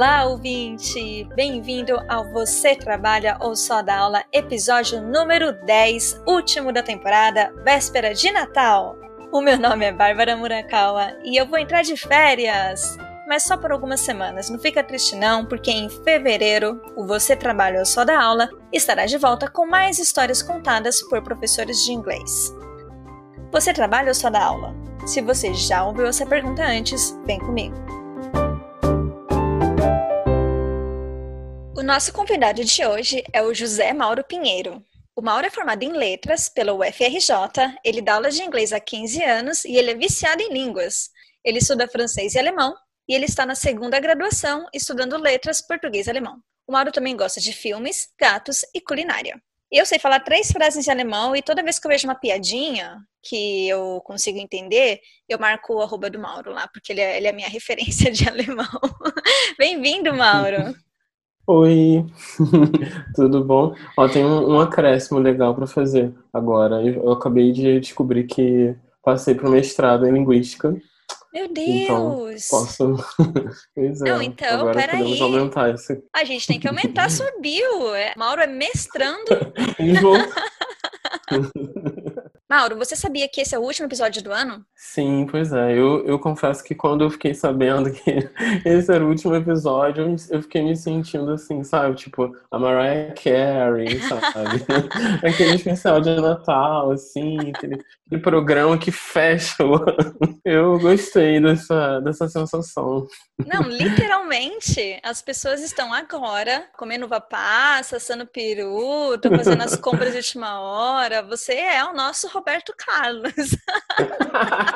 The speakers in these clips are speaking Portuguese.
Olá, ouvinte! Bem-vindo ao Você Trabalha ou Só da Aula, episódio número 10, último da temporada, véspera de Natal. O meu nome é Bárbara Murakawa e eu vou entrar de férias, mas só por algumas semanas. Não fica triste não, porque em fevereiro o Você Trabalha ou Só da Aula estará de volta com mais histórias contadas por professores de inglês. Você trabalha ou só dá aula? Se você já ouviu essa pergunta antes, vem comigo. Nosso convidado de hoje é o José Mauro Pinheiro. O Mauro é formado em letras pela UFRJ, ele dá aula de inglês há 15 anos e ele é viciado em línguas. Ele estuda francês e alemão e ele está na segunda graduação estudando letras português e alemão. O Mauro também gosta de filmes, gatos e culinária. Eu sei falar três frases em alemão e toda vez que eu vejo uma piadinha que eu consigo entender, eu marco o arroba do Mauro lá, porque ele é, ele é a minha referência de alemão. Bem-vindo, Mauro! Oi, tudo bom? Ó, tem um, um acréscimo legal para fazer agora. Eu, eu, acabei de descobrir que passei para o mestrado em linguística. Meu então, Deus! Então, posso. pois é. Não, então, agora peraí. podemos aumentar isso. A gente tem que aumentar bio. É, Mauro é mestrando. Mauro, você sabia que esse é o último episódio do ano? Sim, pois é. Eu, eu confesso que quando eu fiquei sabendo que esse era o último episódio, eu fiquei me sentindo assim, sabe? Tipo, a Mariah Carey, sabe? aquele especial de Natal, assim, aquele, aquele programa que fecha o ano. Eu gostei dessa, dessa sensação. Não, literalmente, as pessoas estão agora comendo passa, assando peru, estão fazendo as compras de última hora. Você é o nosso Roberto Carlos.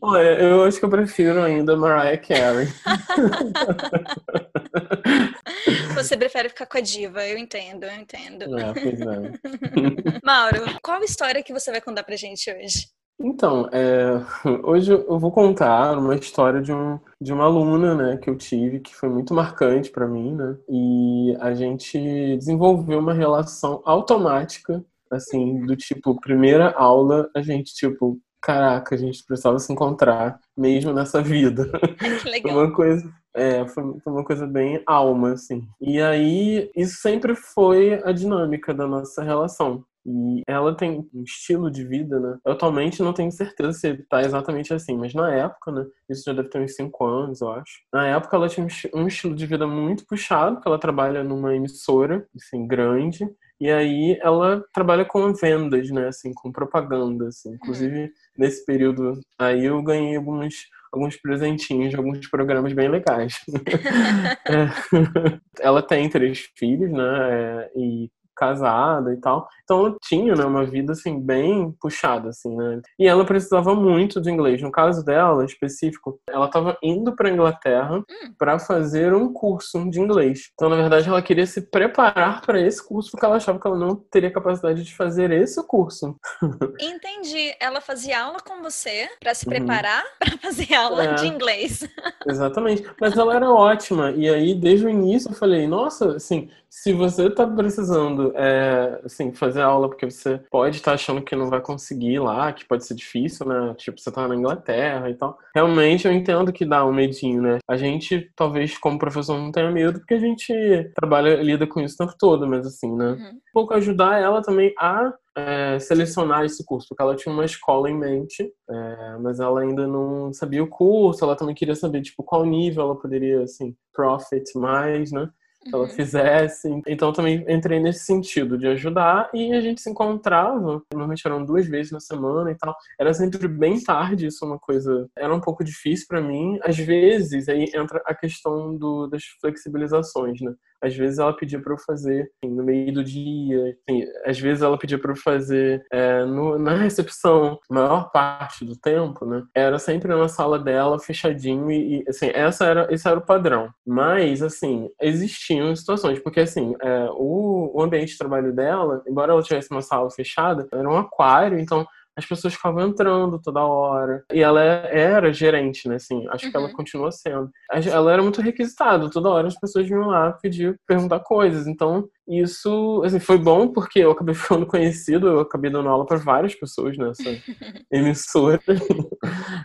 Olha, eu acho que eu prefiro ainda Mariah Carey. Você prefere ficar com a diva, eu entendo, eu entendo. É, pois é. Mauro, qual história que você vai contar pra gente hoje? Então, é, hoje eu vou contar uma história de, um, de uma aluna, né, que eu tive, que foi muito marcante para mim, né, e a gente desenvolveu uma relação automática assim, do tipo, primeira aula, a gente, tipo, caraca, a gente precisava se encontrar mesmo nessa vida. Legal. Foi uma coisa, é, foi uma coisa bem alma, assim. E aí, isso sempre foi a dinâmica da nossa relação. E ela tem um estilo de vida, né? Eu atualmente não tenho certeza se tá exatamente assim, mas na época, né? Isso já deve ter uns 5 anos, eu acho. Na época ela tinha um estilo de vida muito puxado, porque ela trabalha numa emissora, assim, grande. E aí ela trabalha com vendas, né? Assim, com propaganda, assim. Inclusive, nesse período aí eu ganhei alguns alguns presentinhos de alguns programas bem legais. é. Ela tem três filhos, né? É, e casada e tal. Então ela tinha, né, uma vida assim bem puxada assim, né? E ela precisava muito de inglês. No caso dela, específico, ela estava indo para Inglaterra hum. para fazer um curso de inglês. Então, na verdade, ela queria se preparar para esse curso porque ela achava que ela não teria capacidade de fazer esse curso. Entendi. Ela fazia aula com você para se uhum. preparar uhum. para fazer aula é. de inglês. Exatamente. Mas ela era ótima. E aí, desde o início, eu falei: nossa, assim, se você tá precisando é, assim, fazer aula porque você pode estar tá achando que não vai conseguir lá, que pode ser difícil, né? Tipo, você tá na Inglaterra e tal. Realmente eu entendo que dá um medinho, né? A gente, talvez, como professor, não tenha medo, porque a gente trabalha, lida com isso o tempo todo, mas assim, né? Uhum. Um pouco ajudar ela também a é, selecionar esse curso, porque ela tinha uma escola em mente, é, mas ela ainda não sabia o curso, ela também queria saber, tipo, qual nível ela poderia, assim, profit mais, né? Que ela uhum. fizesse. Então também entrei nesse sentido de ajudar e a gente se encontrava, normalmente eram duas vezes na semana e tal. Era sempre bem tarde, isso é uma coisa, era um pouco difícil para mim. Às vezes aí entra a questão do, das flexibilizações, né? Às vezes ela pedia para eu fazer assim, no meio do dia, assim, às vezes ela pedia para eu fazer é, no, na recepção, maior parte do tempo, né? Era sempre na sala dela, fechadinho e, e assim, essa era, esse era o padrão. Mas, assim, existiam situações, porque assim, é, o, o ambiente de trabalho dela, embora ela tivesse uma sala fechada, era um aquário, então as pessoas ficavam entrando toda hora. E ela era gerente, né? Assim, acho uhum. que ela uhum. continua sendo. Ela era muito requisitada, toda hora as pessoas vinham lá pedir, perguntar coisas. Então, isso assim, foi bom porque eu acabei ficando conhecido, eu acabei dando aula para várias pessoas nessa emissora.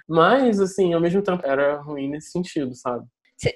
Mas, assim, ao mesmo tempo era ruim nesse sentido, sabe?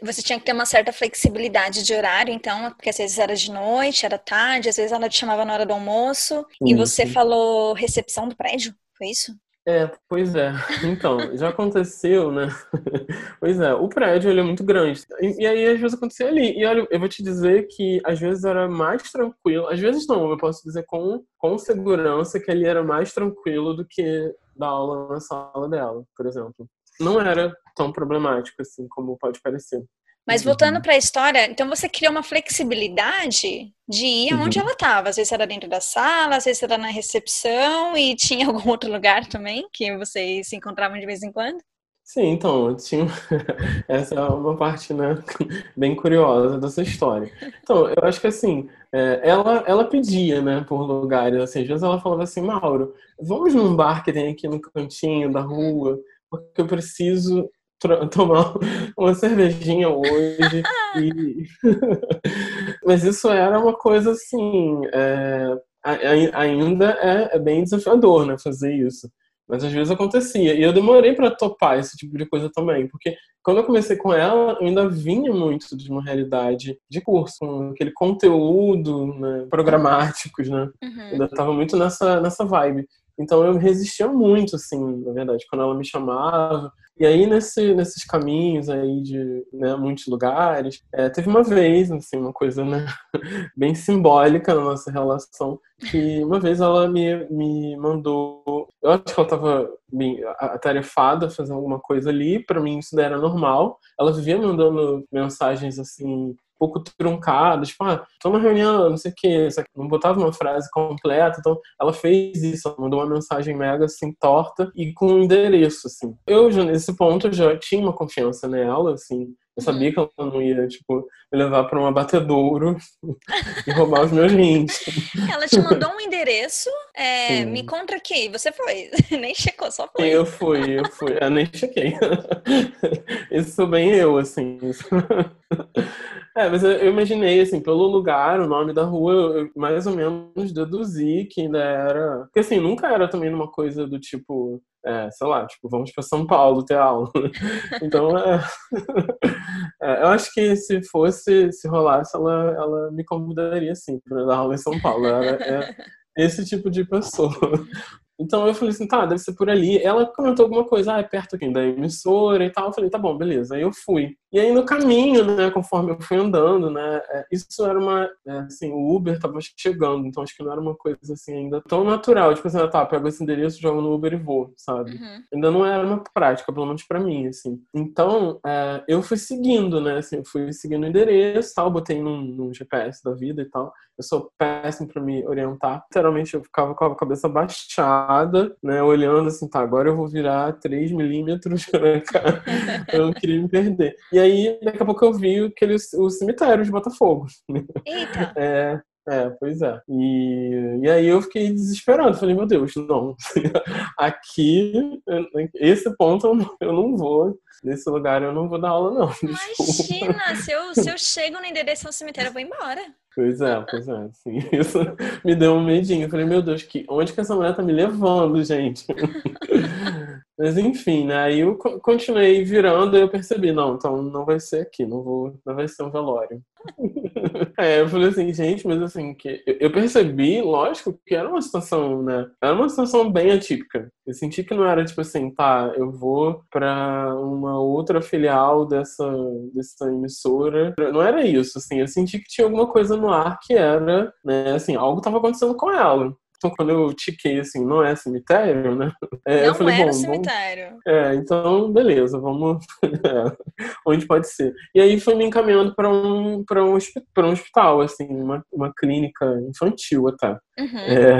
Você tinha que ter uma certa flexibilidade de horário, então, porque às vezes era de noite, era tarde, às vezes ela te chamava na hora do almoço. Sim, e você sim. falou recepção do prédio, foi isso? É, pois é. Então, já aconteceu, né? pois é, o prédio ele é muito grande. E, e, aí, às vezes, acontecia ali. E olha, eu vou te dizer que às vezes era mais tranquilo. Às vezes não, eu posso dizer com, com segurança que ali era mais tranquilo do que dar aula na sala dela, por exemplo. Não era tão problemático assim como pode parecer. Mas voltando uhum. para a história, então você criou uma flexibilidade de ir aonde uhum. ela estava. Às vezes era dentro da sala, às vezes era na recepção e tinha algum outro lugar também que vocês se encontravam de vez em quando? Sim, então, tinha... essa é uma parte né, bem curiosa dessa história. Então, eu acho que assim, é, ela, ela pedia né, por lugares, assim, às vezes ela falava assim, Mauro, vamos num bar que tem aqui no cantinho da rua, porque eu preciso tomar uma cervejinha hoje. e... Mas isso era uma coisa assim. É... ainda é, é, bem desafiador, né? Fazer isso. Mas às vezes acontecia. E eu demorei para topar esse tipo de coisa também. Porque quando eu comecei com ela, eu ainda vinha muito de uma realidade de curso, com aquele conteúdo né, programáticos, né? Uhum. Ainda tava muito nessa, nessa vibe. Então eu resistia muito, assim, na verdade, quando ela me chamava. E aí, nesse, nesses caminhos aí de né, muitos lugares, é, teve uma vez, assim, uma coisa né, bem simbólica na nossa relação, que uma vez ela me, me mandou. Eu acho que ela estava bem atarefada fazendo alguma coisa ali, para mim isso era normal. Ela vivia mandando mensagens assim pouco truncado, tipo, ah, tô numa reunião, não sei o quê, não botava uma frase completa, então ela fez isso, ela mandou uma mensagem mega, assim, torta e com um endereço, assim. Eu, já, nesse ponto, já tinha uma confiança nela, assim, eu sabia uhum. que ela não ia, tipo, me levar para um abatedouro e roubar os meus rins. Ela te mandou um endereço, é, me conta aqui, você foi. nem checou, só foi. Eu fui, eu fui. Eu nem chequei. Isso sou bem eu, assim. É, mas eu, imaginei, assim, pelo lugar, o nome da rua, eu mais ou menos deduzi que ainda era. Porque, assim, nunca era também uma coisa do tipo é, sei lá, tipo, vamos para São Paulo ter aula. então, é, é, eu acho que se fosse, se rolasse, ela, ela me convidaria sim para dar aula em São Paulo. Ela é esse tipo de pessoa. Então eu falei assim, tá, deve ser por ali. Ela comentou alguma coisa, ah, é perto aqui da emissora e tal. Eu falei, tá bom, beleza. Aí eu fui. E aí no caminho, né, conforme eu fui andando, né, é, isso era uma, é, assim, o Uber tava chegando, então acho que não era uma coisa assim ainda tão natural. Tipo assim, ah, tá, pego esse endereço, jogo no Uber e vou, sabe? Uhum. Ainda não era uma prática, pelo menos pra mim, assim. Então é, eu fui seguindo, né, assim, fui seguindo o endereço tal, botei num, num GPS da vida e tal. Eu sou péssimo pra me orientar. Literalmente eu ficava com a cabeça baixada, né, olhando assim, tá, agora eu vou virar 3 milímetros pra cá. eu não queria me perder. E aí, daqui a pouco eu vi aquele, o cemitério de Botafogo. Eita! É, é, pois é. E, e aí eu fiquei desesperado. Falei, meu Deus, não. Aqui, esse ponto eu não, vou. Nesse lugar eu não vou dar aula, não. Imagina, se eu, se eu chego no endereço do cemitério, eu vou embora. Pois é, pois é. Sim, isso me deu um medinho. Eu falei, meu Deus, que, onde que essa mulher tá me levando, gente? Mas enfim, né? Aí eu continuei virando e eu percebi, não, então não vai ser aqui, não vou, não vai ser um velório. é, eu falei assim, gente, mas assim, que eu percebi, lógico, que era uma situação, né? Era uma situação bem atípica. Eu senti que não era tipo assim, tá, eu vou pra uma outra filial dessa, dessa emissora. Não era isso, assim, eu senti que tinha alguma coisa no ar que era, né, assim, algo tava acontecendo com ela. Então, quando eu tiquei assim, não é cemitério, né? É, não eu falei, bom, cemitério. É, então, beleza, vamos. Onde pode ser. E aí foi me encaminhando para um, para um, um hospital, assim, uma, uma clínica infantil até. Uhum. É...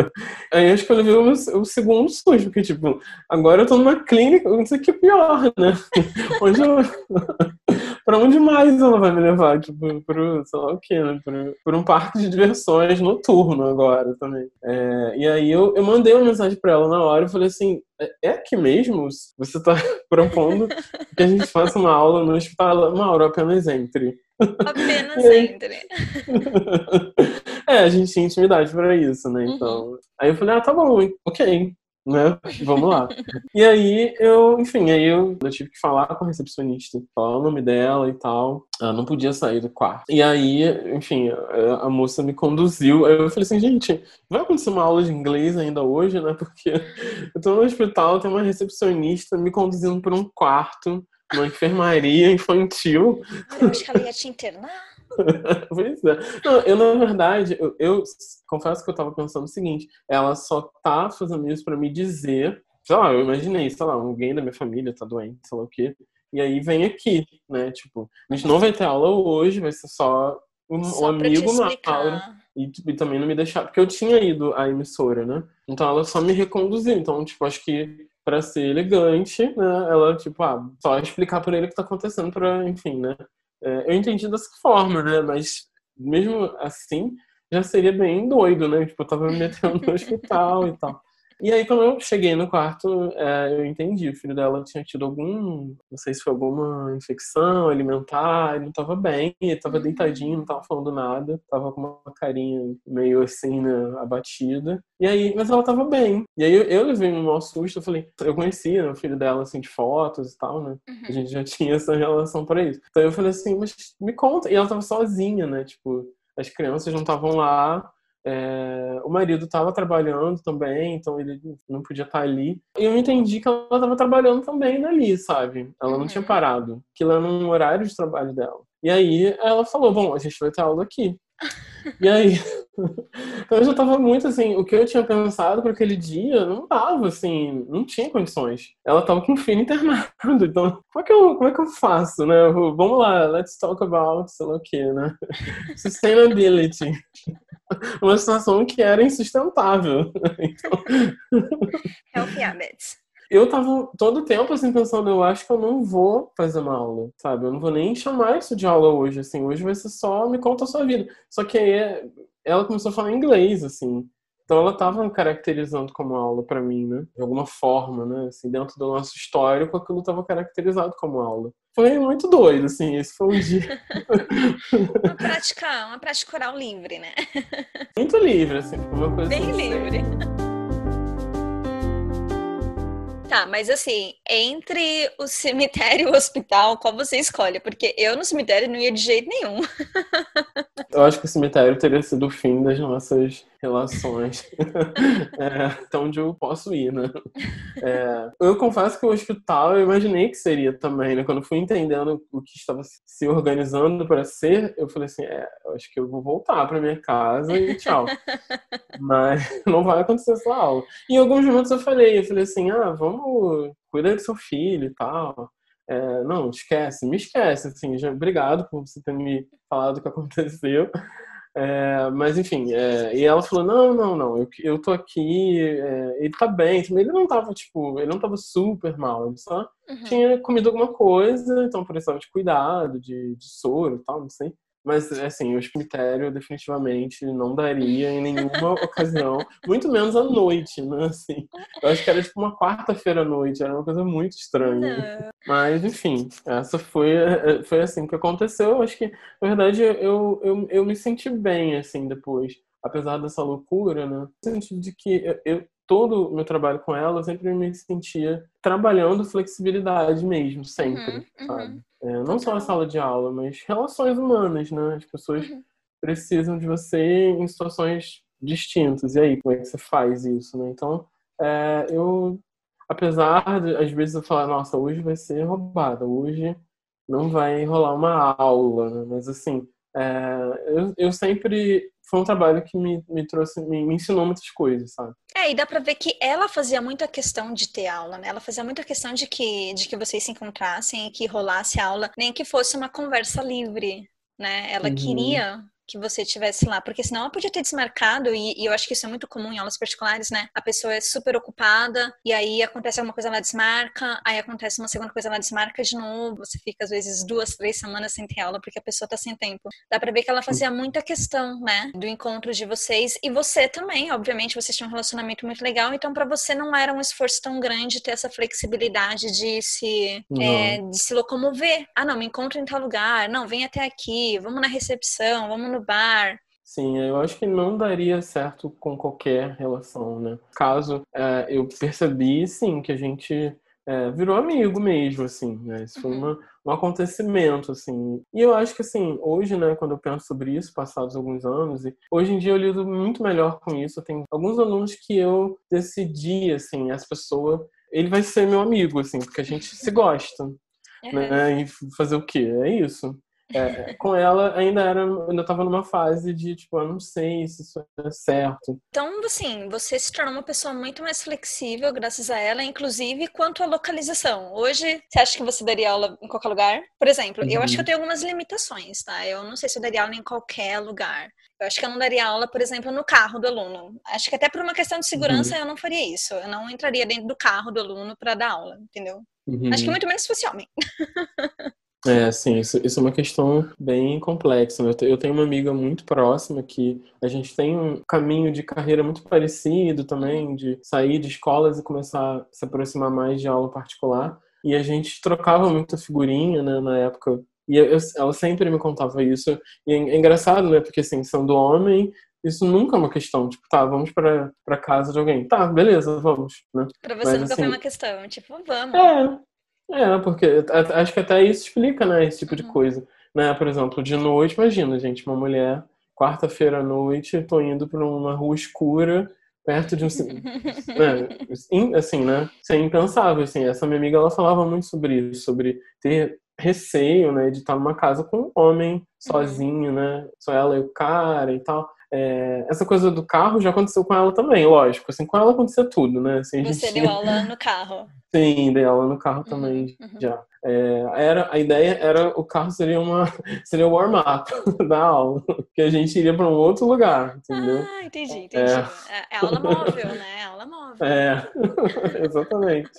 Aí acho que eu levei o, o, segundo sujo, porque, tipo, agora eu tô numa clínica, não sei o que é pior, né? Onde eu... pra onde mais ela vai me levar? Tipo, pro, sei lá o quê, né? Pro, pro um parque de diversões noturno agora também. É... E aí eu, eu mandei uma mensagem pra ela na hora e falei assim, é, é aqui mesmo? Você tá propondo que a gente faça uma aula no hospital? Mauro, apenas entre. Apenas entre. é, a gente tinha intimidade pra isso, né? Então. Uhum. Aí eu falei, ah, tá bom, ok. Né? Vamos lá. e aí eu, enfim, aí eu, eu, tive que falar com a recepcionista, falar o nome dela e tal. Ela não podia sair do quarto. E aí, enfim, a, a moça me conduziu. Aí eu falei assim, gente, vai acontecer uma aula de inglês ainda hoje, né? Porque eu tô no hospital, tem uma recepcionista me conduzindo por um quarto, uma enfermaria infantil. Eu acho que ela ia te internar. pois é. Não, eu, na verdade, eu, eu, confesso que eu tava pensando o seguinte: ela só tá fazendo isso para me dizer, sei lá, eu imaginei, sei lá, alguém da minha família tá doente, sei lá o quê, e aí vem aqui, né? Tipo, a gente não vai ter aula hoje, vai ser só um, só um amigo na aula. E, e, também não me deixar, porque eu tinha ido à emissora, né? Então ela só me reconduziu. Então, tipo, acho que para ser elegante, né? Ela, tipo, ah, só explicar para ele o que tá acontecendo para, enfim, né? É, eu entendi dessa forma, né? Mas mesmo assim, já seria bem doido, né? Tipo, eu tava me metendo no hospital e tal. E aí, quando eu cheguei no quarto, é, eu entendi. O filho dela tinha tido algum, não sei se foi alguma infecção alimentar, ele não tava bem, ele tava uhum. deitadinho, não tava falando nada, tava com uma carinha meio assim, né, abatida. E aí, mas ela tava bem. E aí eu, eu levei um maior susto, eu falei, eu conhecia né, o filho dela, assim, de fotos e tal, né? Uhum. A gente já tinha essa relação para isso. Então eu falei assim, mas me conta. E ela tava sozinha, né? Tipo, as crianças não estavam lá, é, o marido estava trabalhando também, então ele não podia estar tá ali. E eu entendi que ela estava trabalhando também ali, sabe? Ela não uhum. tinha parado. Aquilo era um horário de trabalho dela. E aí ela falou: Bom, a gente vai ter aula aqui. e aí, então eu já tava muito assim, o que eu tinha pensado para aquele dia não dava, assim, não tinha condições. Ela tava com o filho internado, então como é que eu, como é que eu faço, né? Vamos lá, let's talk about, sei lá o que, né? Sustainability uma situação que era insustentável. Então... Healthy habits. Eu tava todo o tempo assim pensando, eu acho que eu não vou fazer uma aula, sabe? Eu não vou nem chamar isso de aula hoje, assim. Hoje vai ser só me conta a sua vida. Só que aí ela começou a falar inglês, assim. Então ela estava caracterizando como aula para mim, né? De alguma forma, né? Assim, dentro do nosso histórico, aquilo estava caracterizado como aula. Foi muito doido, assim, esse foi um dia. uma prática, uma prática oral livre, né? Muito livre, assim, uma coisa. Bem livre. Tá, mas assim, entre o cemitério e o hospital, qual você escolhe? Porque eu no cemitério não ia de jeito nenhum. Eu acho que o cemitério teria sido o fim das nossas relações. é, até onde eu posso ir, né? É, eu confesso que o hospital eu imaginei que seria também, né? Quando fui entendendo o que estava se organizando para ser, eu falei assim, é, eu acho que eu vou voltar para minha casa e tchau. Mas não vai acontecer essa aula. Em alguns momentos eu falei, eu falei assim, ah, vamos cuidar do seu filho e tal. É, não, esquece, me esquece, assim, já, obrigado por você ter me falado o que aconteceu. É, mas enfim, é, e ela falou: não, não, não, eu, eu tô aqui, é, ele tá bem. Ele não tava, tipo, ele não tava super mal, ele só uhum. tinha comido alguma coisa, então precisava de cuidado, de, de soro e tal, não sei. Mas, assim, o cemitério definitivamente não daria em nenhuma ocasião, muito menos à noite, né? Assim, eu acho que era tipo uma quarta-feira à noite, era uma coisa muito estranha. Não. Mas, enfim, essa foi, foi assim que aconteceu. Eu acho que, na verdade, eu, eu, eu me senti bem, assim, depois. Apesar dessa loucura, né? No sentido de que eu, eu todo o meu trabalho com ela, eu sempre me sentia trabalhando flexibilidade mesmo, sempre, uhum, uhum. É, não só a sala de aula, mas relações humanas, né? As pessoas uhum. precisam de você em situações distintas. E aí, como é que você faz isso, né? Então, é, eu, apesar de, às vezes, eu falar, nossa, hoje vai ser roubada, hoje não vai rolar uma aula, né? Mas, assim, é, eu, eu sempre foi um trabalho que me, me trouxe, me, me, ensinou muitas coisas, sabe? É, e dá pra ver que ela fazia muita questão de ter aula, né? Ela fazia muita questão de que, de que vocês se encontrassem e que rolasse aula, nem que fosse uma conversa livre, né? Ela uhum. queria que você tivesse lá, porque senão ela podia ter desmarcado, e, e, eu acho que isso é muito comum em aulas particulares, né? A pessoa é super ocupada, e aí acontece alguma coisa, ela desmarca, aí acontece uma segunda coisa, ela desmarca de novo, você fica às vezes duas, três semanas sem ter aula, porque a pessoa tá sem tempo. Dá pra ver que ela fazia muita questão, né? Do encontro de vocês, e você também, obviamente, vocês tinham um relacionamento muito legal, então para você não era um esforço tão grande ter essa flexibilidade de se, é, de se locomover. Ah, não, me encontro em tal lugar, não, vem até aqui, vamos na recepção, vamos no bar. Sim, eu acho que não daria certo com qualquer relação, né? Caso é, eu percebi, sim, que a gente é, virou amigo mesmo, assim, né? Isso foi uhum. uma, um acontecimento, assim. E eu acho que, assim, hoje, né, quando eu penso sobre isso, passados alguns anos, e hoje em dia eu lido muito melhor com isso. Eu tenho alguns alunos que eu decidi, assim, essa pessoa, ele vai ser meu amigo, assim, porque a gente se gosta. Uhum. Né? E fazer o quê? É isso. É, com ela ainda era, ainda estava numa fase de tipo, eu não sei se isso é certo. Então, assim, você se tornou uma pessoa muito mais flexível graças a ela, inclusive quanto à localização. Hoje, você acha que você daria aula em qualquer lugar? Por exemplo, uhum. eu acho que eu uhum. tenho algumas limitações, tá? Eu não sei se eu daria aula em qualquer lugar. Eu acho que eu não daria aula, por exemplo, no carro do aluno. Acho que até por uma questão de segurança uhum. eu não faria isso. Eu não entraria dentro do carro do aluno para dar aula, entendeu? Uhum. Acho que muito menos se fosse homem. É, sim, isso, isso, é uma questão bem complexa. Né? Eu tenho uma amiga muito próxima que a gente tem um caminho de carreira muito parecido também, de sair de escolas e começar a se aproximar mais de aula particular. E a gente trocava muita figurinha, né, na época. E eu, ela sempre me contava isso. E é, é engraçado, né, porque assim, sendo homem, isso nunca é uma questão. Tipo, tá, vamos pra, pra casa de alguém. Tá, beleza, vamos. Né? Pra você Mas, nunca assim, foi uma questão, tipo, vamos. É, é, porque acho que até isso explica, né, esse tipo de uhum. coisa. Né? Por exemplo, de noite, imagina, gente, uma mulher, quarta-feira à noite, tô indo pra uma rua escura, perto de um. né? Assim, né? Isso é impensável, assim. Essa minha amiga, ela falava muito sobre isso, sobre ter receio, né, de estar numa casa com um homem uhum. sozinho, né? Só ela e o cara e tal. É, essa coisa do carro já aconteceu com ela também, lógico. Assim, com ela acontecia tudo, né? Assim, Você deu aula no carro. Sim, dei aula no carro uhum, também uhum. já. É, era, a ideia era o carro seria uma seria o warm-up da aula, que a gente iria para um outro lugar, entendeu? Ah, entendi, entendi. É, é, é aula móvel, né? É aula móvel. É, exatamente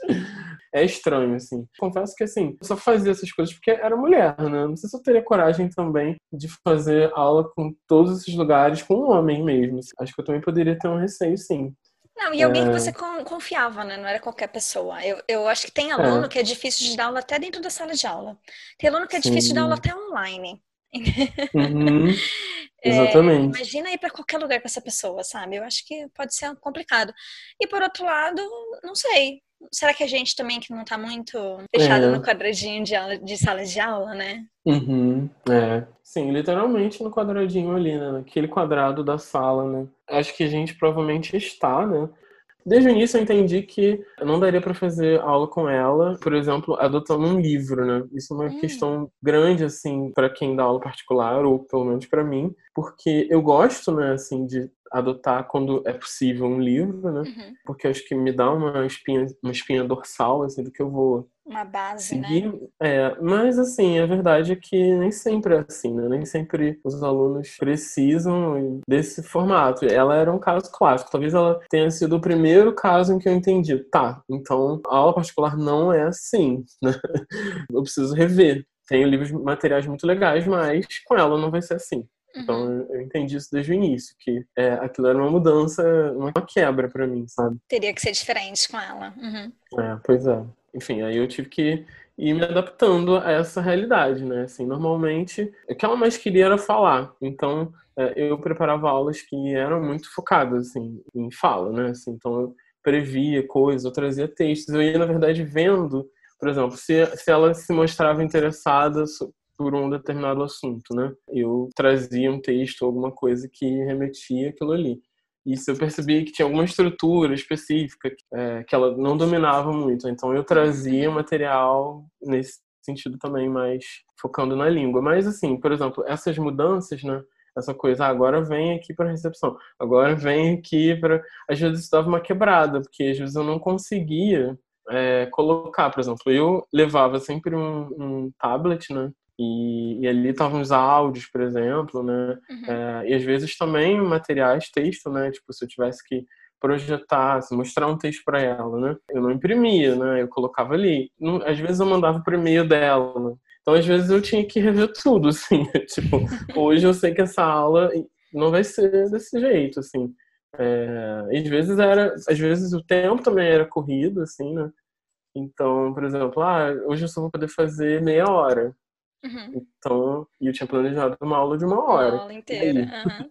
é estranho, assim. Confesso que, assim, eu só fazia essas coisas porque era mulher, né? Não sei se eu teria coragem também de fazer aula com todos esses lugares com um homem mesmo. Acho que eu também poderia ter um receio, sim. Não, e alguém é... que você confiava, né? Não era qualquer pessoa. Eu, eu acho que tem aluno é. que é difícil de dar aula até dentro da sala de aula. Tem aluno que é Sim. difícil de dar aula até online. Uhum. Exatamente. É, imagina ir para qualquer lugar com essa pessoa, sabe? Eu acho que pode ser complicado. E por outro lado, não sei será que a gente também que não está muito fechado é. no quadradinho de, aula, de sala de aula, né? Uhum, é. Sim, literalmente no quadradinho ali, né? Naquele quadrado da sala, né? Acho que a gente provavelmente está, né? Desde o início eu entendi que não daria para fazer aula com ela, por exemplo, adotando um livro, né? Isso é uma hum. questão grande, assim, para quem dá aula particular, ou pelo menos para mim, porque eu gosto, né, assim, de adotar quando é possível um livro, né? Uhum. Porque acho que me dá uma espinha, uma espinha dorsal, assim, do que eu vou uma base, né? seguir. né? É, mas assim, a verdade é que nem sempre é assim, né? Nem sempre os alunos precisam desse formato. Ela era um caso clássico. Talvez ela tenha sido o primeiro caso em que eu entendi. Tá, então a aula particular não é assim, né? Eu preciso rever. Tenho livros materiais muito legais, mas com ela não vai ser assim. Então uhum. eu entendi isso desde o início, que é, aquilo era uma mudança, uma quebra para mim, sabe? Teria que ser diferente com ela. Uhum. É, pois é. Enfim, aí eu tive que ir me adaptando a essa realidade, né? Assim, normalmente, o que ela mais queria era falar. Então, é, eu preparava aulas que eram muito focadas, assim, em fala, né? Assim, então, eu previa coisas, eu trazia textos. Eu ia, na verdade, vendo, por exemplo, se, se ela se mostrava interessada por um determinado assunto, né? Eu trazia um texto, alguma coisa que remetia aquilo ali. Isso eu percebi que tinha alguma estrutura específica é, que ela não dominava muito. Então eu trazia material nesse sentido também, mais focando na língua. Mas assim, por exemplo, essas mudanças, né? Essa coisa, ah, agora vem aqui para recepção, agora vem aqui para. Às vezes isso dava uma quebrada, porque às vezes eu não conseguia é, colocar, por exemplo, eu levava sempre um, um tablet, né? E, e, ali estavam os áudios, por exemplo, né? Uhum. É, e às vezes também materiais, texto, né? Tipo, se eu tivesse que projetar, mostrar um texto para ela, né? Eu não imprimia, né? Eu colocava ali. Às vezes eu mandava pro e-mail dela, né? Então, às vezes eu tinha que rever tudo, assim. tipo, hoje eu sei que essa aula não vai ser desse jeito, assim. É, às vezes era, às vezes o tempo também era corrido, assim, né? Então, por exemplo, ah, hoje eu só vou poder fazer meia hora. Uhum. Então, e eu tinha planejado uma aula de uma hora. Uma aula inteira. Uhum.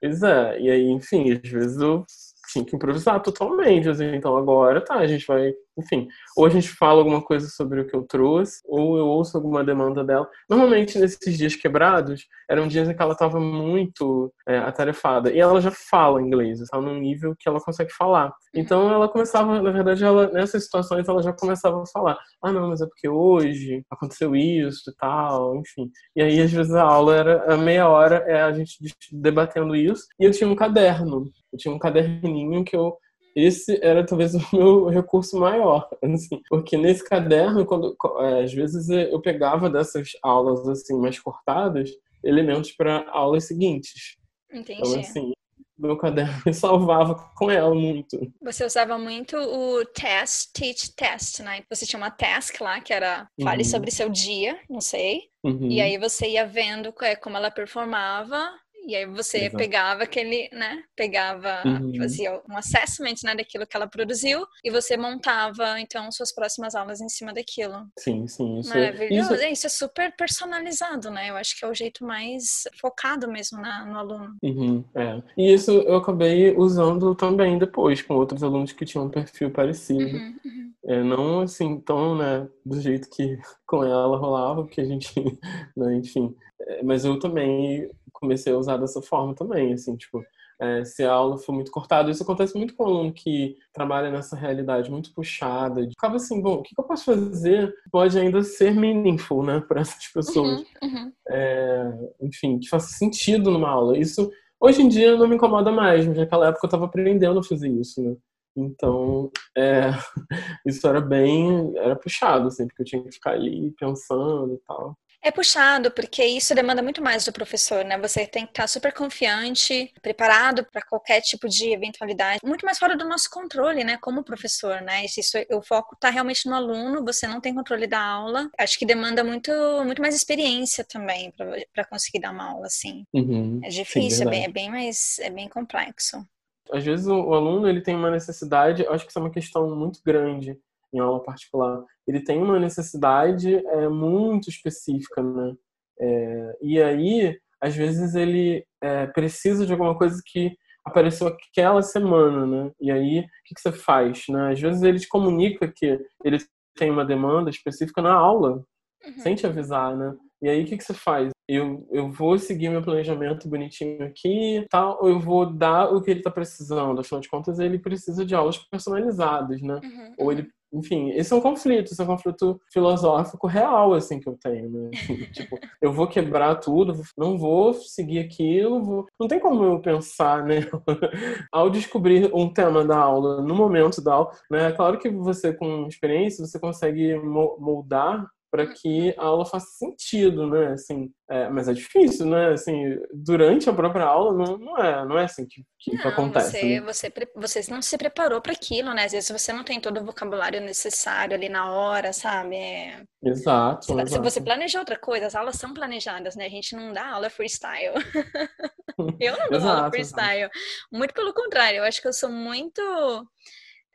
Pois é, e aí, enfim, às vezes eu tinha que improvisar totalmente, assim, então agora tá, a gente vai, enfim, ou a gente fala alguma coisa sobre o que eu trouxe, ou eu ouço alguma demanda dela. Normalmente, nesses dias quebrados, eram dias em que ela tava muito é, atarefada, e ela já fala inglês, tá num nível que ela consegue falar. Então ela começava, na verdade, ela, nessas situações ela já começava a falar, ah não, mas é porque hoje aconteceu isso e tal, enfim. E aí, às vezes, a aula era a meia hora, é a gente debatendo isso, e eu tinha um caderno eu tinha um caderninho que eu esse era talvez o meu recurso maior, assim, porque nesse caderno, quando é, às vezes eu pegava dessas aulas assim mais cortadas elementos para aulas seguintes. Entendi. Então assim, meu caderno me salvava com ela muito. Você usava muito o test, teach, test, né? Você tinha uma task lá que era fale uhum. sobre seu dia, não sei. Uhum. E aí você ia vendo é, como ela performava e aí você Exato. pegava aquele, né? Pegava, uhum. fazia um assessment né, daquilo que ela produziu e você montava, então, suas próximas aulas em cima daquilo. Sim, sim. Isso é Maravilhoso. É, isso é super personalizado, né? Eu acho que é o jeito mais focado mesmo na, no aluno. Uhum, é. E isso eu acabei usando também depois, com outros alunos que tinham um perfil parecido. Uhum, uhum. É, não assim, tão, né, do jeito que com ela rolava, porque a gente, né, enfim. É, mas eu também comecei a usar dessa forma também, assim, tipo, é, se a aula for muito cortada, isso acontece muito com um aluno que trabalha nessa realidade muito puxada. Ficava assim, bom, o que eu posso fazer pode ainda ser meaningful, né, para essas pessoas. Uhum, uhum. É, enfim, que faça sentido numa aula. Isso, hoje em dia, não me incomoda mais, mas naquela época eu estava aprendendo a fazer isso, né. Então, é, isso era bem, era puxado, assim, porque eu tinha que ficar ali pensando e tal. É puxado, porque isso demanda muito mais do professor, né? Você tem que estar super confiante, preparado para qualquer tipo de eventualidade, muito mais fora do nosso controle, né? Como professor, né? Isso, o foco está realmente no aluno, você não tem controle da aula. Acho que demanda muito, muito mais experiência também para conseguir dar uma aula assim. Uhum, é difícil, sim, é, bem, é bem mais, é bem complexo. Às vezes o, o aluno ele tem uma necessidade, acho que isso é uma questão muito grande em aula particular, ele tem uma necessidade é, muito específica, né? É, e aí, às vezes, ele é, precisa de alguma coisa que apareceu aquela semana, né? E aí, o que, que você faz? Né? Às vezes, ele te comunica que ele tem uma demanda específica na aula, uhum. sem te avisar, né? E aí, o que, que você faz? Eu, eu vou seguir meu planejamento bonitinho aqui, tal, ou eu vou dar o que ele está precisando. Afinal de contas, ele precisa de aulas personalizadas, né? Uhum. Ou ele enfim, esse é um conflito, esse é um conflito filosófico real, assim, que eu tenho, né? tipo, eu vou quebrar tudo, não vou seguir aquilo, vou... não tem como eu pensar, né? Ao descobrir um tema da aula, no momento da aula, né? É claro que você, com experiência, você consegue moldar para que a aula faça sentido, né? Assim, é, mas é difícil, né? Assim, durante a própria aula não, não é, não é assim que, que não, acontece. Você, né? você, você não se preparou para aquilo, né? Às vezes você não tem todo o vocabulário necessário ali na hora, sabe? É... Exato. Se, exato. você planeja outra coisa, as aulas são planejadas, né? A gente não dá aula freestyle. eu não dou exato, aula freestyle. Exato. Muito pelo contrário, eu acho que eu sou muito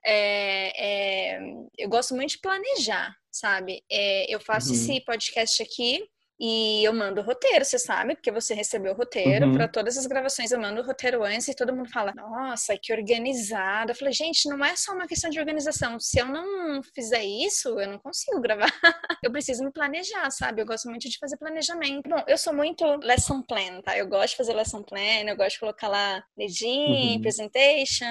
é, é, eu gosto muito de planejar, sabe? É, eu faço uhum. esse podcast aqui e eu mando o roteiro, você sabe, porque você recebeu o roteiro. Uhum. Para todas as gravações eu mando o roteiro antes e todo mundo fala: Nossa, que organizada. Eu falei: Gente, não é só uma questão de organização. Se eu não fizer isso, eu não consigo gravar. eu preciso me planejar, sabe? Eu gosto muito de fazer planejamento. Bom, eu sou muito lesson plan, tá? Eu gosto de fazer lesson plan, eu gosto de colocar lá leading, uhum. presentation,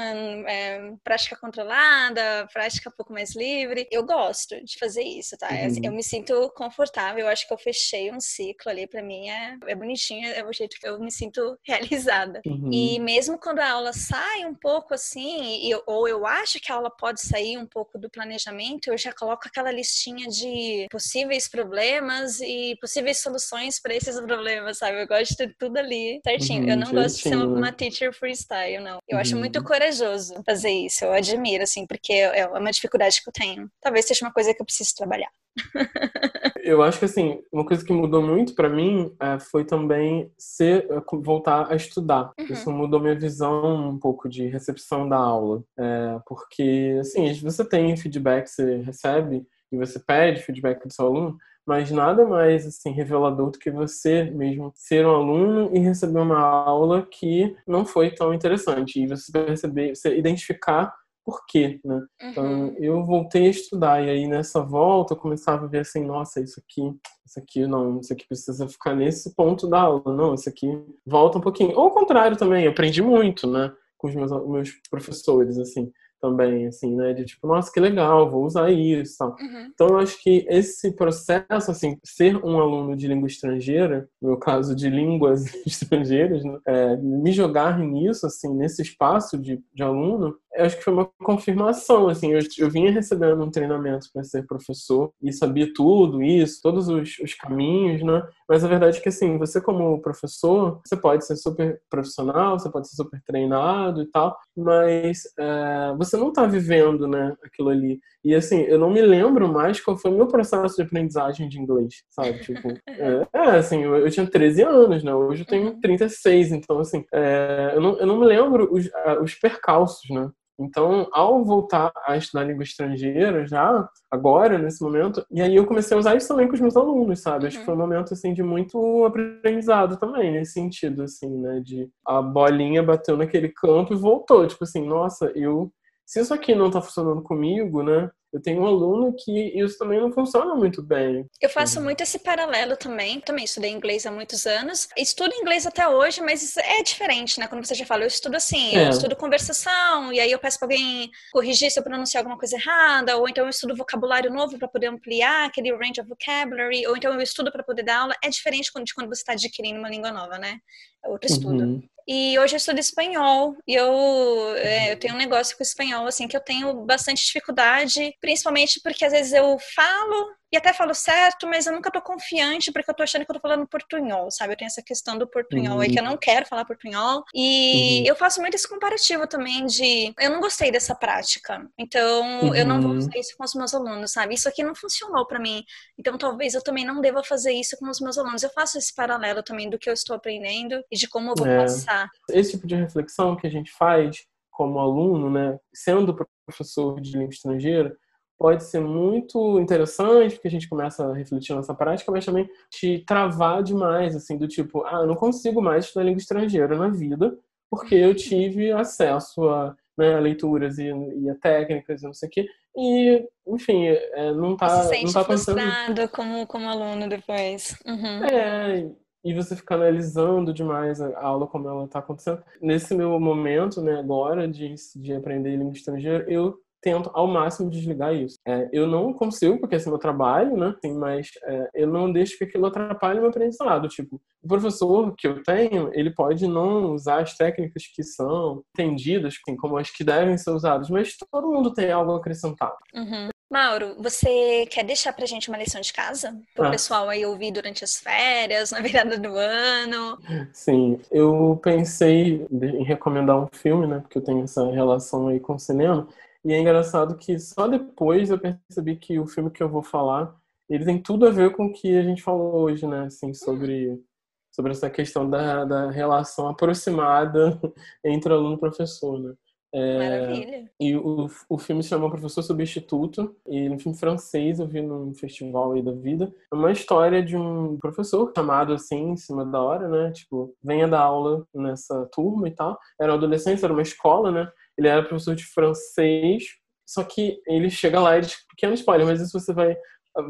é, prática controlada, prática um pouco mais livre. Eu gosto de fazer isso, tá? Uhum. Eu me sinto confortável. Eu acho que eu fechei um ciclo ali, para mim é, é bonitinho, é o jeito que eu me sinto realizada. Uhum. E mesmo quando a aula sai um pouco assim, e, ou eu acho que a aula pode sair um pouco do planejamento, eu já coloco aquela listinha de possíveis problemas e possíveis soluções para esses problemas, sabe? Eu gosto de ter tudo ali certinho. Uhum, eu não gosto de ser uma teacher freestyle, não. Eu uhum. acho muito uhum. corajoso fazer isso, eu admiro, assim, porque é uma dificuldade que eu tenho. Talvez seja uma coisa que eu preciso trabalhar. eu acho que assim, uma coisa que mudou muito para mim é, foi também ser é, voltar a estudar. Uhum. Isso mudou minha visão um pouco de recepção da aula, é, porque assim, você tem feedback, você recebe e você pede feedback do seu aluno, mas nada mais assim revelador do que você mesmo ser um aluno e receber uma aula que não foi tão interessante e você perceber, você identificar por quê, né? Então, uhum. Então, eu voltei a estudar e aí nessa volta eu começava a ver assim, nossa, isso aqui, isso aqui não, isso aqui precisa ficar nesse ponto da aula, não, isso aqui volta um pouquinho. Ou ao contrário também, aprendi muito, né, com os meus, meus professores, assim também, assim, né? De tipo, nossa, que legal, vou usar isso tal. Uhum. Então, eu acho que esse processo, assim, ser um aluno de língua estrangeira, no meu caso de línguas estrangeiras, né? é, me jogar nisso, assim, nesse espaço de, de aluno, eu acho que foi uma confirmação, assim, eu, eu vinha recebendo um treinamento para ser professor e sabia tudo isso, todos os, os caminhos, né? Mas a verdade é que, assim, você como professor, você pode ser super profissional, você pode ser super treinado e tal, mas é, você não está vivendo, né, aquilo ali. E, assim, eu não me lembro mais qual foi o meu processo de aprendizagem de inglês, sabe? Tipo, é, é assim, eu, eu, tinha 13 anos, né? Hoje eu tenho 36, uhum. então, assim, é, eu, não, eu não me lembro os, os percalços, né? Então, ao voltar a estudar língua estrangeira, já agora, nesse momento, e aí eu comecei a usar isso também com os meus alunos, sabe? Uhum. Acho que foi um momento, assim, de muito aprendizado também, nesse sentido, assim, né? De a bolinha bateu naquele campo e voltou. Tipo assim, nossa, eu... Se isso aqui não tá funcionando comigo, né? Eu tenho um aluno que isso também não funciona muito bem. Eu faço uhum. muito esse paralelo também. Também estudei inglês há muitos anos. Estudo inglês até hoje, mas é diferente, né? Quando você já fala, eu estudo assim, é. eu estudo conversação, e aí eu peço para alguém corrigir se eu pronunciar alguma coisa errada, ou então eu estudo vocabulário novo para poder ampliar aquele range of vocabulary, ou então eu estudo para poder dar aula. É diferente de quando você está adquirindo uma língua nova, né? É outro estudo. Uhum. E hoje eu estudo espanhol e eu, é, eu tenho um negócio com espanhol, assim, que eu tenho bastante dificuldade, principalmente porque às vezes eu falo e até falo certo, mas eu nunca tô confiante porque eu tô achando que eu tô falando portunhol, sabe? Eu tenho essa questão do portunhol uhum. aí que eu não quero falar portunhol. E uhum. eu faço muito esse comparativo também de eu não gostei dessa prática, então uhum. eu não vou fazer isso com os meus alunos, sabe? Isso aqui não funcionou para mim, então talvez eu também não deva fazer isso com os meus alunos. Eu faço esse paralelo também do que eu estou aprendendo e de como eu vou é. passar. Esse tipo de reflexão que a gente faz como aluno, né, sendo professor de língua estrangeira, pode ser muito interessante, porque a gente começa a refletir nessa prática, mas também te travar demais, assim, do tipo, ah, eu não consigo mais estudar língua estrangeira na vida, porque eu tive acesso a, né, a leituras e, e, a técnicas e não sei o quê, e, enfim, é, não tá, você se não tá frustrado como, como aluno depois. Uhum. É, e você fica analisando demais a aula como ela está acontecendo. Nesse meu momento, né, agora de, de aprender língua estrangeira, eu tento ao máximo desligar isso. É, eu não consigo, porque esse é meu trabalho, né? Assim, mas é, eu não deixo que aquilo atrapalhe meu aprendizado. Tipo, o professor que eu tenho, ele pode não usar as técnicas que são entendidas, assim, como as que devem ser usadas, mas todo mundo tem algo a acrescentar. Uhum. Mauro, você quer deixar pra gente uma lição de casa? Pro ah. pessoal aí ouvir durante as férias, na virada do ano? Sim, eu pensei em recomendar um filme, né? Porque eu tenho essa relação aí com o cinema. E é engraçado que só depois eu percebi que o filme que eu vou falar, ele tem tudo a ver com o que a gente falou hoje, né? Assim, sobre, sobre essa questão da, da relação aproximada entre aluno e professor, né? É, Maravilha. E o, o filme se chama Professor Substituto, e é um filme francês, eu vi num festival aí da vida. É uma história de um professor chamado assim, em cima da hora, né? Tipo, venha dar aula nessa turma e tal. Era adolescente, era uma escola, né? Ele era professor de francês, só que ele chega lá e diz, pequeno spoiler, mas isso você vai,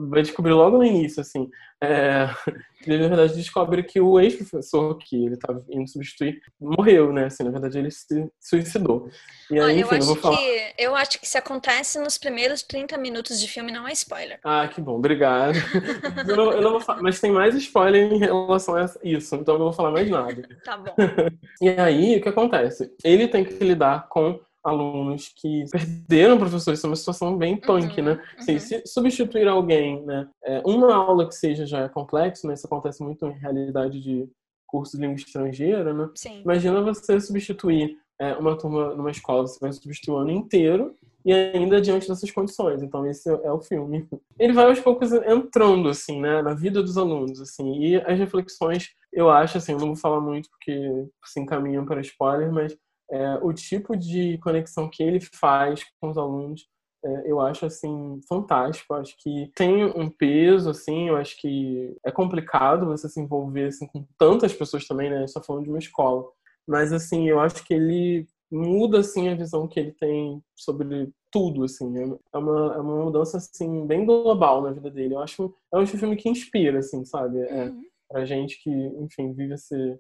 vai descobrir logo no início, assim. É, ele, na verdade, descobre que o ex-professor que ele estava indo substituir morreu, né? Assim, na verdade, ele se suicidou. E aí, Olha, enfim, eu, acho eu, falar... que, eu acho que se acontece nos primeiros 30 minutos de filme, não é spoiler. Ah, que bom, obrigado. eu não, eu não falar, mas tem mais spoiler em relação a isso, então eu não vou falar mais nada. tá bom. E aí, o que acontece? Ele tem que lidar com alunos que perderam professores, isso é uma situação bem punk, uhum, né? Assim, uhum. Se substituir alguém, né? É, uma aula que seja já é complexo, né? Isso acontece muito em realidade de curso de língua estrangeira, né? Sim. Imagina você substituir é, uma turma numa escola, você vai substituir o ano inteiro e ainda diante dessas condições. Então esse é o filme. Ele vai aos poucos entrando assim, né, na vida dos alunos, assim, e as reflexões, eu acho assim, eu não vou falar muito porque se encaminham para spoiler, mas é, o tipo de conexão que ele faz com os alunos é, eu acho assim fantástico. Eu acho que tem um peso, assim. Eu acho que é complicado você se envolver assim com tantas pessoas também, né? Só falando de uma escola, mas assim eu acho que ele muda assim a visão que ele tem sobre tudo assim é, é uma, é uma mudança assim bem global na vida dele eu acho é um filme que inspira assim sabe é, uhum. pra gente que enfim vive esse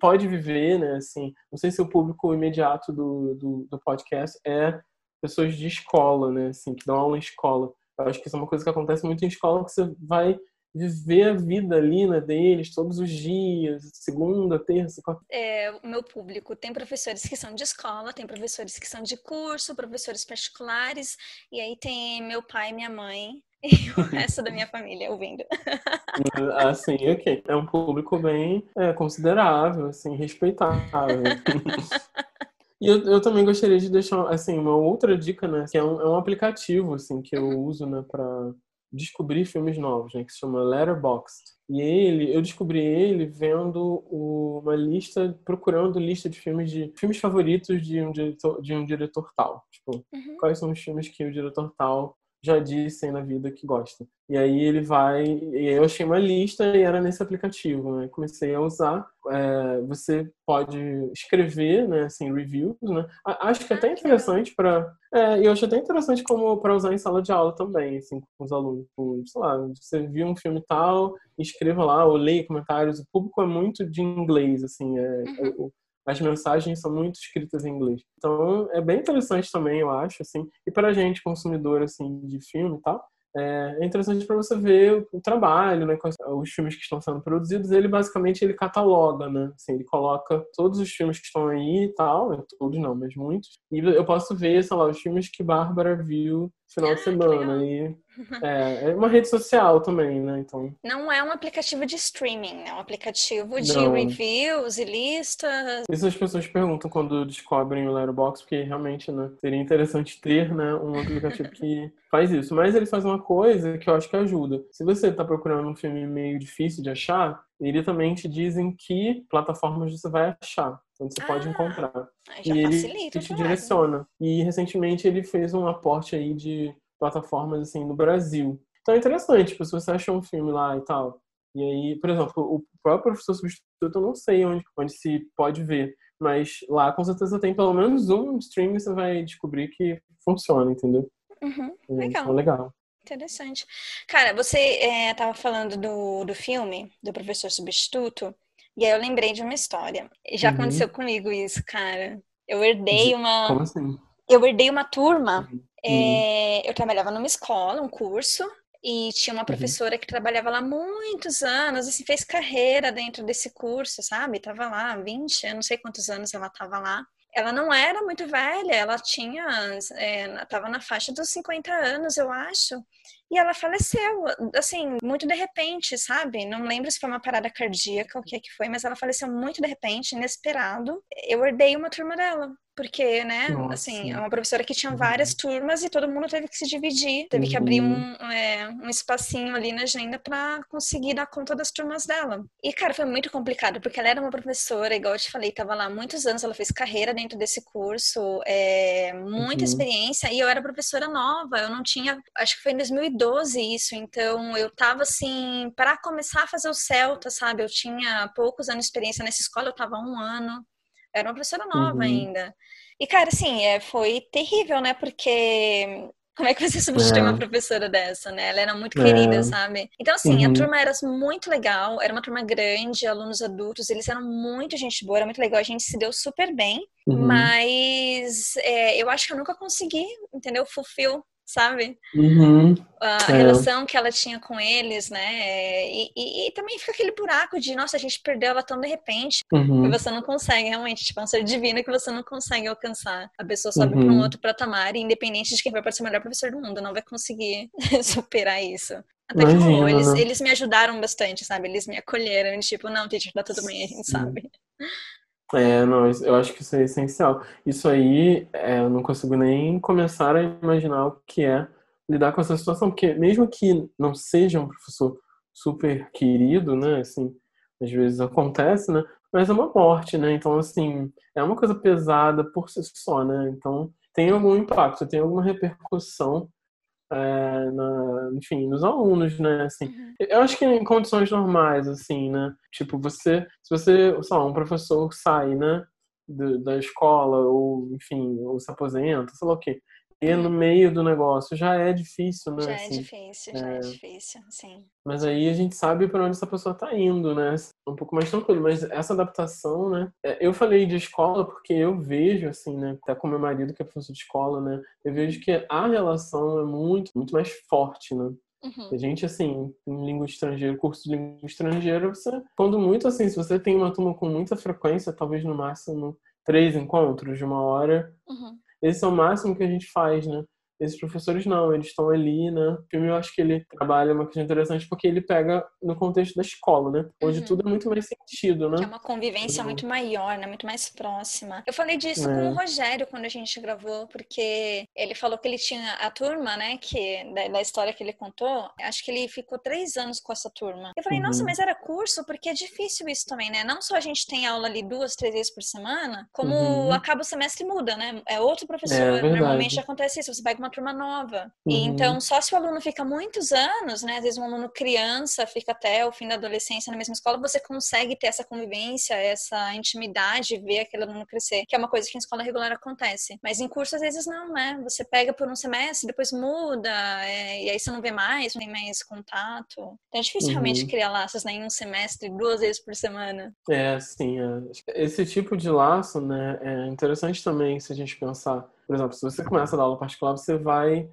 pode viver né assim não sei se o público imediato do, do, do podcast é pessoas de escola né assim que dão aula em escola eu acho que isso é uma coisa que acontece muito em escola que você vai viver a vida ali né, deles todos os dias, segunda, terça, quarta. É, o meu público tem professores que são de escola, tem professores que são de curso, professores particulares, e aí tem meu pai e minha mãe e o resto da minha família ouvindo. Assim, ok. É um público bem é, considerável, assim, respeitável. E eu, eu também gostaria de deixar, assim, uma outra dica, né? Que é um, é um aplicativo, assim, que eu uso, né, para descobrir filmes novos, né, que se chama Letterboxd. E ele, eu descobri ele vendo o, uma lista, procurando lista de filmes de filmes favoritos de um diretor, de um diretor tal. Tipo, uhum. quais são os filmes que o diretor tal já disse na vida que gosta. E aí ele vai. E eu achei uma lista e era nesse aplicativo. Né? Comecei a usar. É, você pode escrever, né, assim, reviews, né? Acho que é até interessante para. É, eu acho até interessante como para usar em sala de aula também, assim, com os alunos. Tipo, sei lá, você viu um filme tal, escreva lá ou leia comentários. O público é muito de inglês, assim. É, uhum as mensagens são muito escritas em inglês. Então, é bem interessante também, eu acho, assim. E para a gente, consumidor, assim, de filme e tal, é interessante para você ver o trabalho, né, os filmes que estão sendo produzidos. Ele basicamente ele cataloga, né? Assim, ele coloca todos os filmes que estão aí e tal, né, todos não, mas muitos. E eu posso ver, sei lá, os filmes que Bárbara viu final de semana. E é, é uma rede social também, né? Então. Não é um aplicativo de streaming, é um aplicativo de Não. reviews e listas. Isso as pessoas perguntam quando descobrem o Letterboxd, porque realmente, né, seria interessante ter, né, um aplicativo que faz isso. Mas ele faz uma coisa que eu acho que ajuda. Se você está procurando um filme meio difícil de achar, ele também te dizem que plataformas você vai achar onde você ah, pode encontrar. e ele te direciona. E recentemente ele fez um aporte aí de plataformas assim no Brasil. Então é interessante, tipo, se você achou um filme lá e tal. E aí, por exemplo, o próprio professor substituto eu não sei onde, onde se pode ver. Mas lá com certeza tem pelo menos um stream que você vai descobrir que funciona, entendeu? Uhum, legal. Então, legal. Interessante. Cara, você estava é, falando do, do filme, do professor substituto. E aí eu lembrei de uma história. Já uhum. aconteceu comigo isso, cara. Eu herdei uma. Como assim? Eu herdei uma turma. Uhum. É... Eu trabalhava numa escola, um curso, e tinha uma uhum. professora que trabalhava lá muitos anos, assim, fez carreira dentro desse curso, sabe? Tava lá 20, eu não sei quantos anos ela tava lá. Ela não era muito velha, ela tinha, é, tava na faixa dos 50 anos, eu acho. E ela faleceu, assim, muito de repente, sabe? Não lembro se foi uma parada cardíaca o que é que foi, mas ela faleceu muito de repente, inesperado. Eu herdei uma turma dela porque, né, Nossa. assim, é uma professora que tinha várias uhum. turmas e todo mundo teve que se dividir, teve uhum. que abrir um, é, um espacinho ali na agenda para conseguir dar conta das turmas dela. E, cara, foi muito complicado, porque ela era uma professora, igual eu te falei, tava lá há muitos anos, ela fez carreira dentro desse curso, é, muita uhum. experiência, e eu era professora nova, eu não tinha, acho que foi em 2012 isso, então eu tava, assim, para começar a fazer o Celta, sabe, eu tinha poucos anos de experiência nessa escola, eu tava há um ano, era uma professora nova uhum. ainda. E, cara, assim, é, foi terrível, né? Porque como é que você substitui é. uma professora dessa, né? Ela era muito querida, é. sabe? Então, assim, uhum. a turma era muito legal, era uma turma grande, alunos adultos, eles eram muito gente boa, era muito legal, a gente se deu super bem, uhum. mas é, eu acho que eu nunca consegui, entendeu? Fulfill sabe? Uhum. A é. relação que ela tinha com eles, né? E, e, e, também fica aquele buraco de, nossa, a gente perdeu ela tão de repente, uhum. que você não consegue realmente, tipo, é um ser divino que você não consegue alcançar. A pessoa sobe uhum. para um outro patamar, e independente de quem vai ser o melhor professor do mundo, não vai conseguir superar isso. Até que rolou, eles, eles me ajudaram bastante, sabe? Eles me acolheram, tipo, não, gente, tá tudo bem, a gente sabe. É, não, eu acho que isso é essencial. Isso aí, é, eu não consigo nem começar a imaginar o que é lidar com essa situação, porque mesmo que não seja um professor super querido, né, assim, às vezes acontece, né, mas é uma morte, né, então, assim, é uma coisa pesada por si só, né, então tem algum impacto, tem alguma repercussão é, na, enfim, nos alunos, né? Assim, uhum. eu acho que em condições normais, assim, né? Tipo, você, se você, sei lá, um professor sai, né, do, da escola ou, enfim, ou se aposenta, sei lá o quê, no meio do negócio já é difícil, né? Já é assim, é difícil, já é... é... difícil, sim. Mas aí a gente sabe para onde essa pessoa está indo, né? Um pouco mais tranquilo. Mas essa adaptação, né? É, eu falei de escola porque eu vejo, assim, né? Até com meu marido, que é professor de escola, né? Eu vejo que a relação é muito, muito mais forte, né? Uhum. A gente, assim, em língua estrangeira, curso de língua estrangeira, você, quando muito assim, se você tem uma turma com muita frequência, talvez no máximo três encontros de uma hora, uhum. Esse é o máximo que a gente faz, né? Esses professores não, eles estão ali, né? O filme eu acho que ele trabalha uma questão interessante porque ele pega no contexto da escola, né? Onde uhum. tudo é muito mais sentido, né? É uma convivência uhum. muito maior, né? Muito mais próxima. Eu falei disso é. com o Rogério quando a gente gravou, porque ele falou que ele tinha a turma, né? Que da, da história que ele contou, acho que ele ficou três anos com essa turma. Eu falei, uhum. nossa, mas era curso? Porque é difícil isso também, né? Não só a gente tem aula ali duas, três vezes por semana, como uhum. acaba o semestre muda, né? É outro professor. É, Normalmente acontece isso. Você pega uma uma turma nova. Uhum. E então, só se o aluno fica muitos anos, né? Às vezes um aluno criança fica até o fim da adolescência na mesma escola, você consegue ter essa convivência, essa intimidade, ver aquele aluno crescer, que é uma coisa que em escola regular acontece. Mas em curso, às vezes, não, né? Você pega por um semestre, depois muda, é, e aí você não vê mais, não tem mais contato. Então é difícil uhum. realmente criar laços né, em um semestre, duas vezes por semana. É, sim. É. Esse tipo de laço, né, é interessante também se a gente pensar por exemplo, se você começa a dar aula particular, você vai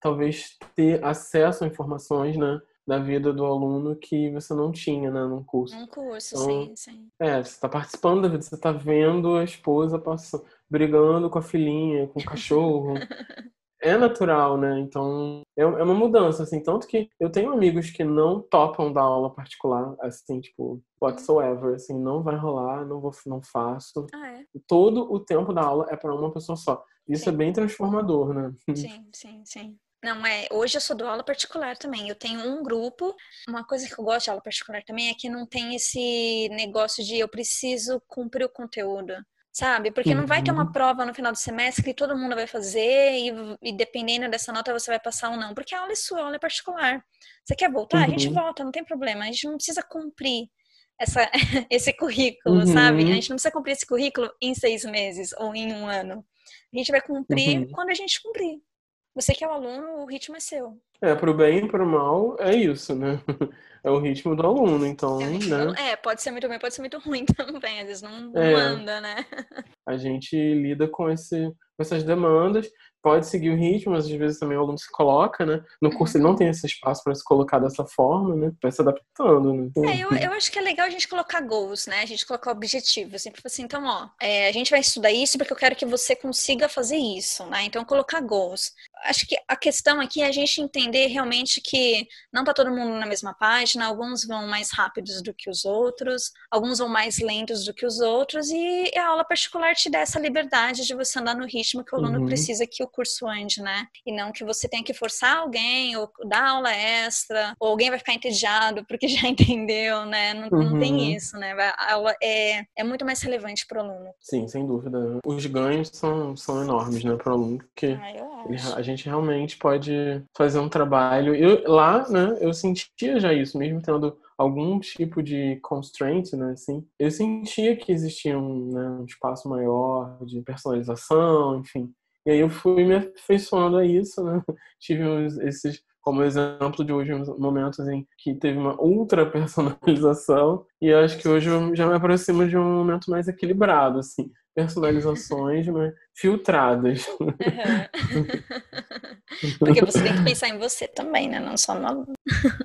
talvez ter acesso a informações, né? da vida do aluno que você não tinha, né, num curso. Um curso, então, sim, sim. É, você está participando da vida, você está vendo a esposa passando, brigando com a filhinha, com o cachorro. é natural, né? Então, é, é uma mudança, assim. Tanto que eu tenho amigos que não topam dar aula particular, assim, tipo, whatsoever, assim, não vai rolar, não vou, não faço. Ah, é? Todo o tempo da aula é para uma pessoa só. Isso é sim. é bem transformador, né? Sim, sim, sim. Não, é. Hoje eu sou do aula particular também. Eu tenho um grupo. Uma coisa que eu gosto de aula particular também é que não tem esse negócio de eu preciso cumprir o conteúdo. Sabe? Porque não vai ter uma uhum. prova no final do semestre que todo mundo vai fazer e, e, dependendo dessa nota você vai passar ou não. Porque a aula é sua, a aula é particular. Você quer voltar? Uhum. A gente uhum. volta, não tem problema. A gente não precisa cumprir essa, esse currículo, uhum. sabe? A gente não precisa cumprir esse currículo em seis meses ou em um ano. A gente vai cumprir uhum. quando a gente cumprir. Você que é o aluno, o ritmo é seu. É, pro bem e pro mal, é isso, né? É o ritmo do aluno, então, é, né? É, pode ser muito bem, pode ser muito ruim também, às vezes não, não é. anda, né? A gente lida com, esse, com essas demandas, pode seguir o ritmo, mas às vezes também o aluno se coloca, né? No curso ele não tem esse espaço para se colocar dessa forma, né? Vai se adaptando, né? É, eu, eu acho que é legal a gente colocar goals, né? A gente colocar objetivos. Sempre assim, então, ó, é, a gente vai estudar isso porque eu quero que você consiga fazer isso, né? Então, colocar goals. Acho que a questão aqui é a gente entender realmente que não tá todo mundo na mesma página, alguns vão mais rápidos do que os outros, alguns vão mais lentos do que os outros, e a aula particular te dá essa liberdade de você andar no ritmo que o aluno uhum. precisa que o curso ande, né? E não que você tenha que forçar alguém ou dar aula extra, ou alguém vai ficar entediado porque já entendeu, né? Não, uhum. não tem uhum. isso, né? A aula é, é muito mais relevante para o aluno. Sim, sem dúvida. Os ganhos são, são enormes, né, para o aluno, porque ah, a gente realmente pode fazer um trabalho. Eu, lá, né, eu sentia já isso, mesmo tendo algum tipo de constraint, né, assim, eu sentia que existia um, né, um espaço maior de personalização, enfim. E aí eu fui me afeiçoando a isso, né? Tive uns, esses, como exemplo de hoje, momentos em que teve uma ultra personalização e acho que hoje eu já me aproximo de um momento mais equilibrado, assim. Personalizações, mas filtradas. Uhum. Porque você tem que pensar em você também, né? Não só no aluno.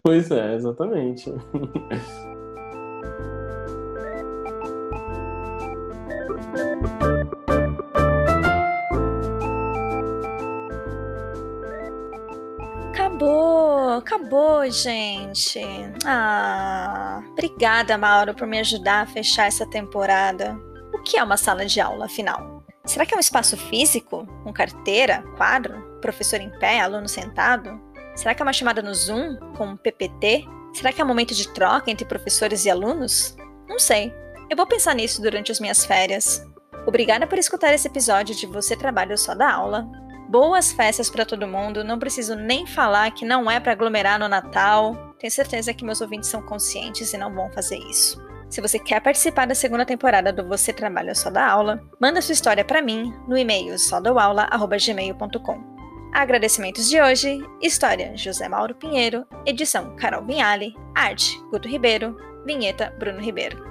Pois é, exatamente. Acabou, acabou, gente. Ah, obrigada, Mauro, por me ajudar a fechar essa temporada. Que é uma sala de aula, afinal? Será que é um espaço físico, com carteira, quadro, professor em pé, aluno sentado? Será que é uma chamada no Zoom, com um PPT? Será que é um momento de troca entre professores e alunos? Não sei. Eu vou pensar nisso durante as minhas férias. Obrigada por escutar esse episódio de Você Trabalha Só da Aula. Boas festas para todo mundo. Não preciso nem falar que não é para aglomerar no Natal. Tenho certeza que meus ouvintes são conscientes e não vão fazer isso. Se você quer participar da segunda temporada do Você Trabalha Só da Aula, manda sua história para mim no e-mail sodoaula@gmail.com. Agradecimentos de hoje: História José Mauro Pinheiro, edição Carol Vinhali, arte Guto Ribeiro, vinheta Bruno Ribeiro.